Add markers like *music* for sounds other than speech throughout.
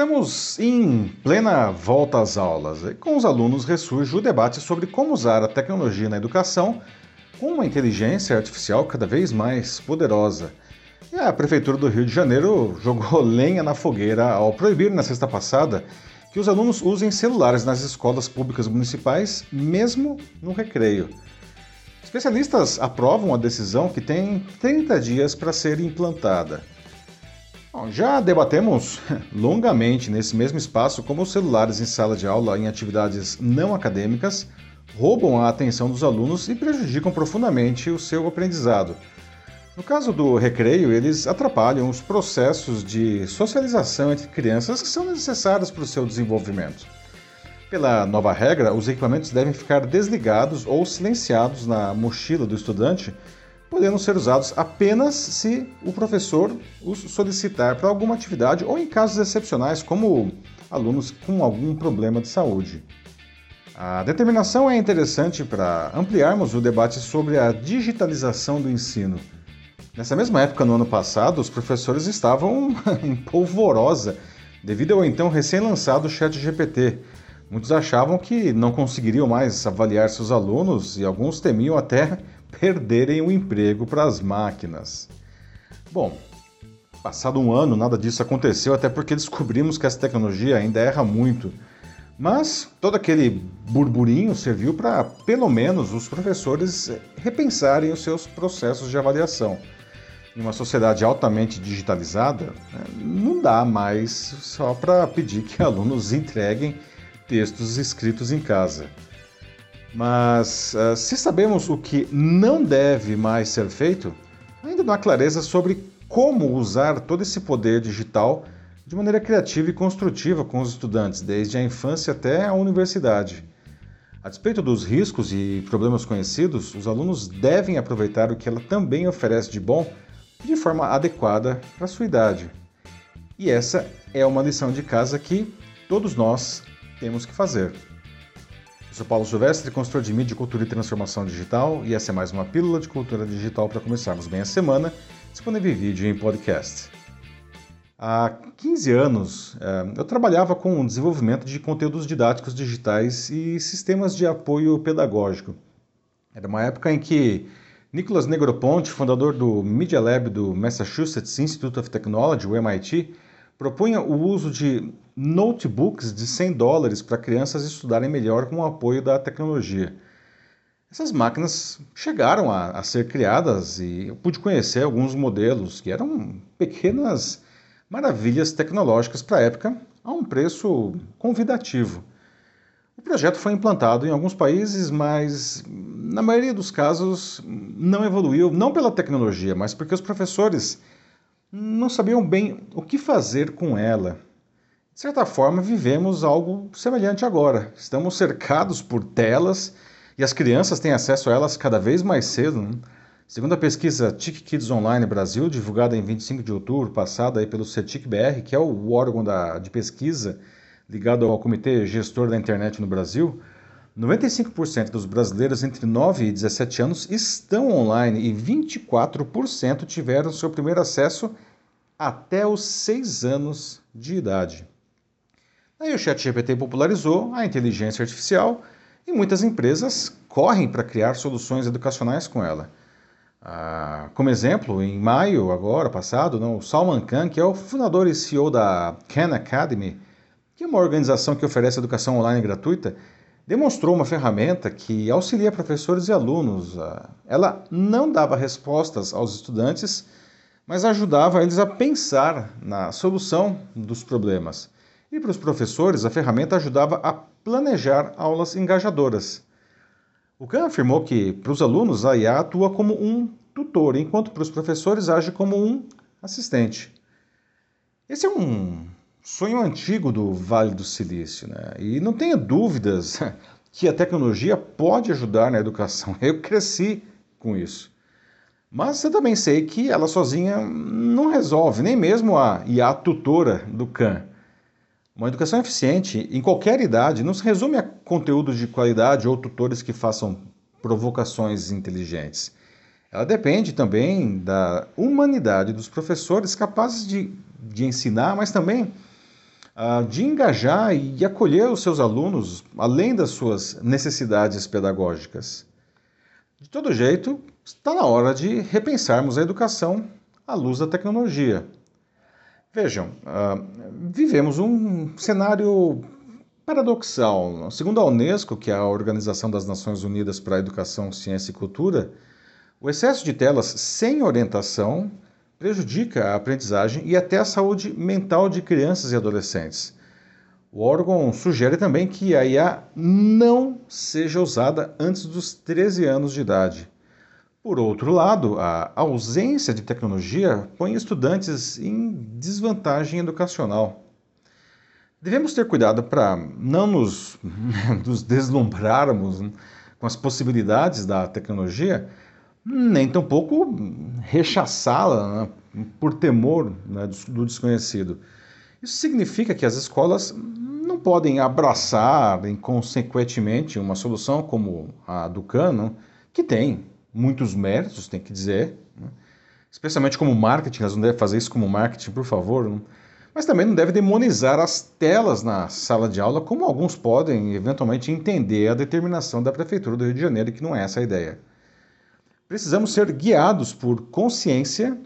Estamos em plena volta às aulas e com os alunos ressurge o debate sobre como usar a tecnologia na educação com uma inteligência artificial cada vez mais poderosa. E a Prefeitura do Rio de Janeiro jogou *laughs* lenha na fogueira ao proibir na sexta passada que os alunos usem celulares nas escolas públicas municipais, mesmo no recreio. Especialistas aprovam a decisão que tem 30 dias para ser implantada. Bom, já debatemos *laughs* longamente nesse mesmo espaço como os celulares em sala de aula em atividades não acadêmicas roubam a atenção dos alunos e prejudicam profundamente o seu aprendizado. No caso do recreio, eles atrapalham os processos de socialização entre crianças que são necessários para o seu desenvolvimento. Pela nova regra, os equipamentos devem ficar desligados ou silenciados na mochila do estudante podendo ser usados apenas se o professor os solicitar para alguma atividade ou em casos excepcionais, como alunos com algum problema de saúde. A determinação é interessante para ampliarmos o debate sobre a digitalização do ensino. Nessa mesma época, no ano passado, os professores estavam *laughs* em polvorosa devido ao então recém-lançado ChatGPT. Muitos achavam que não conseguiriam mais avaliar seus alunos e alguns temiam até perderem o emprego para as máquinas. Bom, passado um ano, nada disso aconteceu, até porque descobrimos que essa tecnologia ainda erra muito. Mas todo aquele burburinho serviu para, pelo menos, os professores repensarem os seus processos de avaliação. Em uma sociedade altamente digitalizada, né, não dá mais só para pedir que *laughs* alunos entreguem textos escritos em casa. Mas uh, se sabemos o que não deve mais ser feito, ainda não há clareza sobre como usar todo esse poder digital de maneira criativa e construtiva com os estudantes, desde a infância até a universidade. A despeito dos riscos e problemas conhecidos, os alunos devem aproveitar o que ela também oferece de bom de forma adequada para sua idade. E essa é uma lição de casa que todos nós temos que fazer. Eu sou Paulo Silvestre, consultor de mídia, cultura e transformação digital, e essa é mais uma pílula de cultura digital para começarmos bem a semana, disponível em vídeo e em podcast. Há 15 anos, eh, eu trabalhava com o desenvolvimento de conteúdos didáticos digitais e sistemas de apoio pedagógico. Era uma época em que Nicholas Negroponte, fundador do Media Lab do Massachusetts Institute of Technology, o MIT, propunha o uso de notebooks de 100 dólares para crianças estudarem melhor com o apoio da tecnologia. Essas máquinas chegaram a, a, ser criadas e eu pude conhecer alguns modelos que eram pequenas maravilhas tecnológicas para a época a um preço convidativo. O projeto foi implantado em alguns países, mas na maioria dos casos não evoluiu, não pela tecnologia, mas porque os professores não sabiam bem o que fazer com ela. De certa forma, vivemos algo semelhante agora. Estamos cercados por telas e as crianças têm acesso a elas cada vez mais cedo. Né? Segundo a pesquisa TIC Kids Online Brasil, divulgada em 25 de outubro passado aí pelo CETIC-BR, que é o órgão da, de pesquisa ligado ao Comitê Gestor da Internet no Brasil, 95% dos brasileiros entre 9 e 17 anos estão online e 24% tiveram seu primeiro acesso até os 6 anos de idade. Aí o ChatGPT popularizou a inteligência artificial e muitas empresas correm para criar soluções educacionais com ela. Ah, como exemplo, em maio, agora passado, não, o Salman Khan, que é o fundador e CEO da Khan Academy, que é uma organização que oferece educação online gratuita, demonstrou uma ferramenta que auxilia professores e alunos. Ela não dava respostas aos estudantes, mas ajudava eles a pensar na solução dos problemas. E para os professores, a ferramenta ajudava a planejar aulas engajadoras. O Khan afirmou que para os alunos a IA atua como um tutor, enquanto para os professores age como um assistente. Esse é um sonho antigo do Vale do Silício, né? E não tenha dúvidas *laughs* que a tecnologia pode ajudar na educação. Eu cresci com isso. Mas eu também sei que ela sozinha não resolve, nem mesmo a IA tutora do CAN. Uma educação eficiente, em qualquer idade, não se resume a conteúdos de qualidade ou tutores que façam provocações inteligentes. Ela depende também da humanidade dos professores capazes de, de ensinar, mas também uh, de engajar e acolher os seus alunos além das suas necessidades pedagógicas. De todo jeito, está na hora de repensarmos a educação à luz da tecnologia. Vejam, uh, vivemos um cenário paradoxal. Segundo a Unesco, que é a Organização das Nações Unidas para a Educação, Ciência e Cultura, o excesso de telas sem orientação prejudica a aprendizagem e até a saúde mental de crianças e adolescentes. O órgão sugere também que a IA não seja usada antes dos 13 anos de idade. Por outro lado, a ausência de tecnologia põe estudantes em desvantagem educacional. Devemos ter cuidado para não nos, *laughs* nos deslumbrarmos com as possibilidades da tecnologia, nem tampouco rechaçá-la né, por temor né, do desconhecido. Isso significa que as escolas não podem abraçar inconsequentemente uma solução como a do Cano, que tem muitos méritos, tem que dizer, né? especialmente como marketing, elas não devem fazer isso como marketing, por favor, mas também não deve demonizar as telas na sala de aula, como alguns podem eventualmente entender a determinação da Prefeitura do Rio de Janeiro, que não é essa a ideia. Precisamos ser guiados por consciência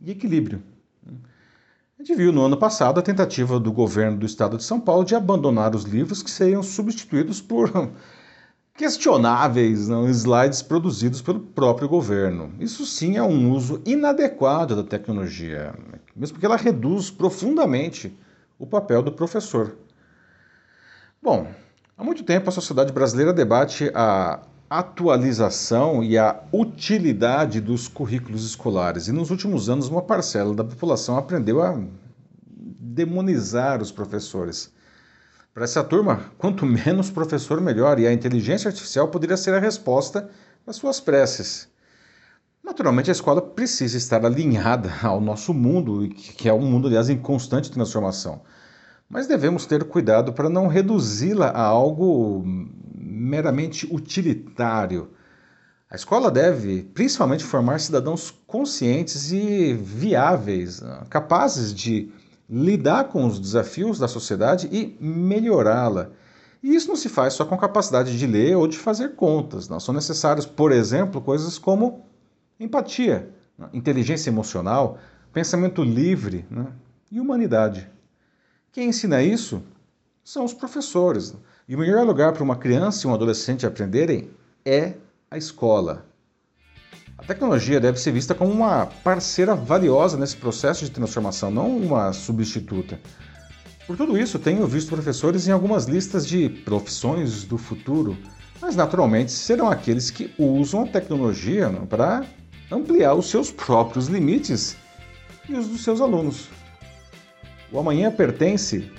e equilíbrio. A gente viu no ano passado a tentativa do governo do estado de São Paulo de abandonar os livros que seriam substituídos por questionáveis não, slides produzidos pelo próprio governo. Isso sim é um uso inadequado da tecnologia, mesmo porque ela reduz profundamente o papel do professor. Bom, há muito tempo a sociedade brasileira debate a atualização e a utilidade dos currículos escolares, e nos últimos anos uma parcela da população aprendeu a demonizar os professores. Para essa turma, quanto menos professor, melhor, e a inteligência artificial poderia ser a resposta às suas preces. Naturalmente, a escola precisa estar alinhada ao nosso mundo, que é um mundo, aliás, em constante transformação. Mas devemos ter cuidado para não reduzi-la a algo meramente utilitário. A escola deve, principalmente, formar cidadãos conscientes e viáveis, capazes de lidar com os desafios da sociedade e melhorá-la. E isso não se faz só com capacidade de ler ou de fazer contas. Não. São necessários, por exemplo, coisas como empatia, inteligência emocional, pensamento livre né? e humanidade. Quem ensina isso são os professores. E o melhor lugar para uma criança e um adolescente aprenderem é a escola. A tecnologia deve ser vista como uma parceira valiosa nesse processo de transformação, não uma substituta. Por tudo isso, tenho visto professores em algumas listas de profissões do futuro, mas naturalmente serão aqueles que usam a tecnologia para ampliar os seus próprios limites e os dos seus alunos. O amanhã pertence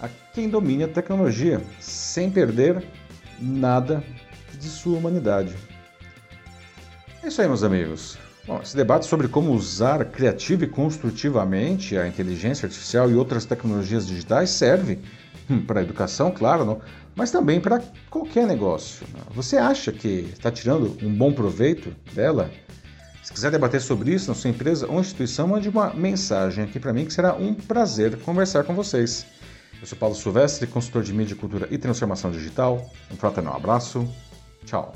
a quem domine a tecnologia, sem perder nada de sua humanidade. É isso aí, meus amigos. Bom, esse debate sobre como usar criativa e construtivamente a inteligência artificial e outras tecnologias digitais serve hum, para a educação, claro, não? mas também para qualquer negócio. Você acha que está tirando um bom proveito dela? Se quiser debater sobre isso na sua empresa ou instituição, mande uma mensagem aqui para mim que será um prazer conversar com vocês. Eu sou Paulo Silvestre, consultor de mídia, cultura e transformação digital. Um fraternal abraço. Tchau.